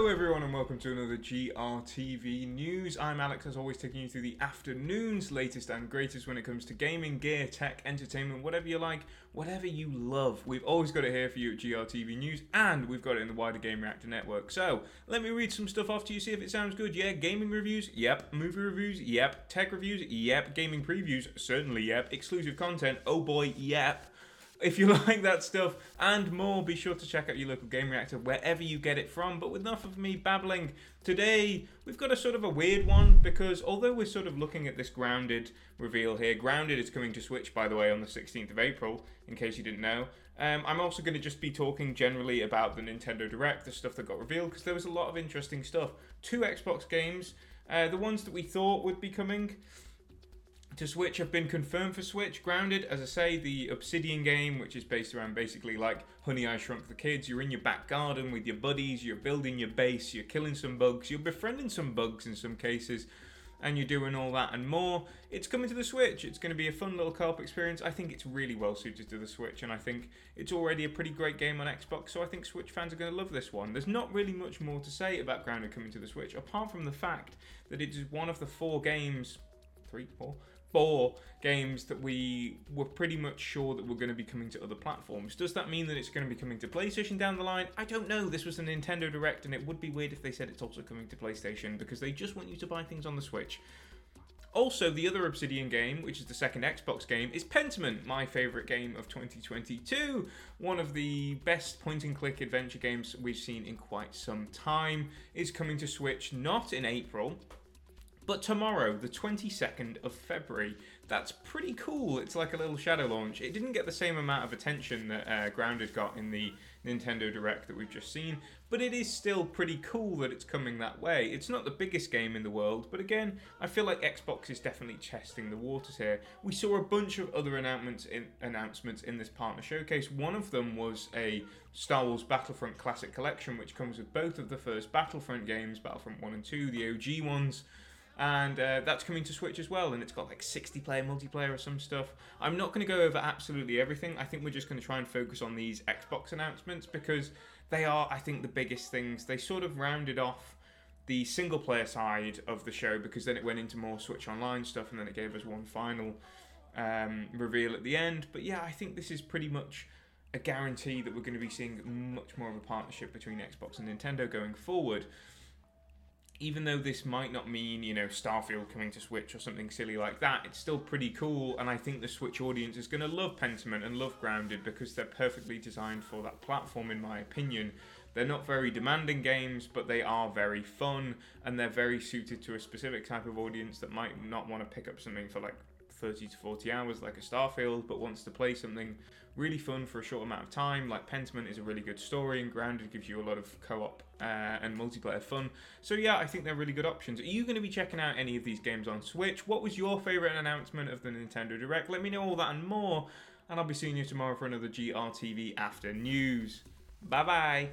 Hello, everyone, and welcome to another GRTV news. I'm Alex, as always, taking you through the afternoon's latest and greatest when it comes to gaming, gear, tech, entertainment, whatever you like, whatever you love. We've always got it here for you at GRTV News, and we've got it in the wider Gamereactor network. So, let me read some stuff off to you, see if it sounds good. Yeah, gaming reviews? Yep. Movie reviews? Yep. Tech reviews? Yep. Gaming previews? Certainly, yep. Exclusive content? Oh boy, yep. If you like that stuff and more, be sure to check out your local Gamereactor wherever you get it from. But with enough of me babbling, today we've got a sort of a weird one because although we're sort of looking at this Grounded reveal here, Grounded is coming to Switch, by the way, on the 16th of April, in case you didn't know. Um, I'm also going to just be talking generally about the Nintendo Direct, the stuff that got revealed, because there was a lot of interesting stuff. Two Xbox games, uh, the ones that we thought would be coming to Switch have been confirmed for Switch. Grounded, as I say, the Obsidian game, which is based around basically like Honey I Shrunk the Kids. You're in your back garden with your buddies, you're building your base, you're killing some bugs, you're befriending some bugs in some cases, and you're doing all that and more. It's coming to the Switch. It's going to be a fun little co op experience. I think it's really well suited to the Switch, and I think it's already a pretty great game on Xbox, so I think Switch fans are going to love this one. There's not really much more to say about Grounded coming to the Switch, apart from the fact that it is one of the four games, three, four four games that we were pretty much sure that were going to be coming to other platforms. Does that mean that it's going to be coming to PlayStation down the line? I don't know. This was a Nintendo Direct, and it would be weird if they said it's also coming to PlayStation because they just want you to buy things on the Switch. Also, the other Obsidian game, which is the second Xbox game, is Pentiment, my favourite game of 2022. One of the best point and click adventure games we've seen in quite some time. Is coming to Switch not in April, but tomorrow, the 22nd of February, that's pretty cool. It's like a little shadow launch. It didn't get the same amount of attention that uh, Grounded got in the Nintendo Direct that we've just seen, but it is still pretty cool that it's coming that way. It's not the biggest game in the world, but again, I feel like Xbox is definitely testing the waters here. We saw a bunch of other announcements in, announcements in this partner showcase. One of them was a Star Wars Battlefront Classic Collection, which comes with both of the first Battlefront games, Battlefront 1 and 2, the OG ones and uh, that's coming to Switch as well. And it's got like 60 player multiplayer or some stuff. I'm not going to go over absolutely everything. I think we're just going to try and focus on these Xbox announcements because they are, I think, the biggest things. They sort of rounded off the single player side of the show because then it went into more Switch Online stuff, and then it gave us one final um, reveal at the end. But yeah, I think this is pretty much a guarantee that we're going to be seeing much more of a partnership between Xbox and Nintendo going forward even though this might not mean, you know, Starfield coming to Switch or something silly like that, it's still pretty cool. And I think the Switch audience is going to love Pentiment and love Grounded because they're perfectly designed for that platform, in my opinion. They're not very demanding games, but they are very fun and they're very suited to a specific type of audience that might not want to pick up something for like 30 to 40 hours like a Starfield, but wants to play something really fun for a short amount of time. Like Pentiment is a really good story, and Grounded gives you a lot of co-op uh, and multiplayer fun. So yeah, I think they're really good options. Are you going to be checking out any of these games on Switch? What was your favorite announcement of the Nintendo Direct? Let me know all that and more, and I'll be seeing you tomorrow for another GRTV After News. Bye bye.